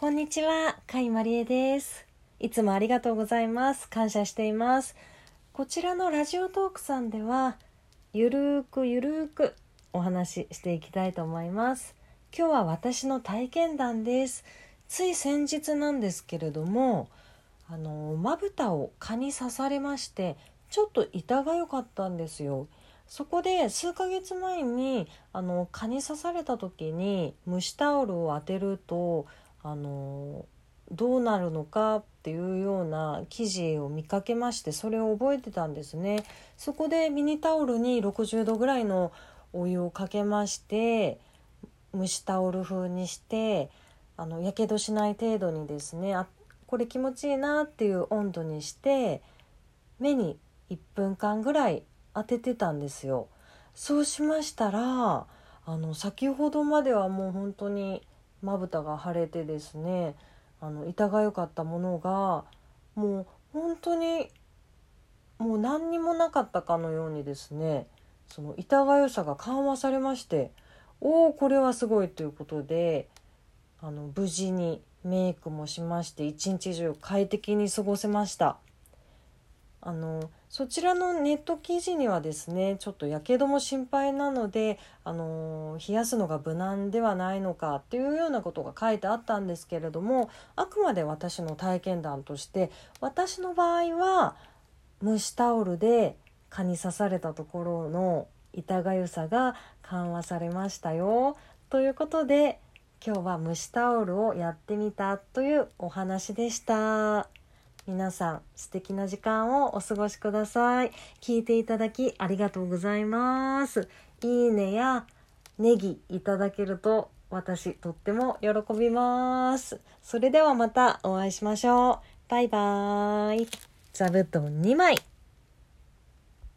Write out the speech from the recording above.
こんにちは、甲斐まりえです。いつもありがとうございます。感謝しています。こちらのラジオトークさんでは、ゆるーくゆるーくお話ししていきたいと思います。今日は私の体験談です。つい先日なんですけれども、あの、まぶたを蚊に刺されまして、ちょっと痛が良かったんですよ。そこで数ヶ月前にあの蚊に刺された時に蒸しタオルを当てるとあのどうなるのかっていうような記事を見かけましてそれを覚えてたんですね。そこでミニタオルに60度ぐらいのお湯をかけまして蒸しタオル風にしてあのやけどしない程度にですねあこれ気持ちいいなっていう温度にして目に1分間ぐらい当ててたんですよ。そうしましたらあの先ほどまではもう本当にまぶたが腫れてですねあの痛が良かったものがもう本当にもう何にもなかったかのようにですねその痛が良さが緩和されましておおこれはすごいということであの無事にメイクもしまして一日中快適に過ごせました。あのそちらのネット記事にはですねちょっとやけども心配なのであの冷やすのが無難ではないのかっていうようなことが書いてあったんですけれどもあくまで私の体験談として私の場合は蒸しタオルで蚊に刺されたところの痛がゆさが緩和されましたよということで今日は蒸しタオルをやってみたというお話でした。皆さん素敵な時間をお過ごしください。聞いていただきありがとうございます。いいねやネギいただけると私とっても喜びます。それではまたお会いしましょう。バイバーイ。座布団2枚。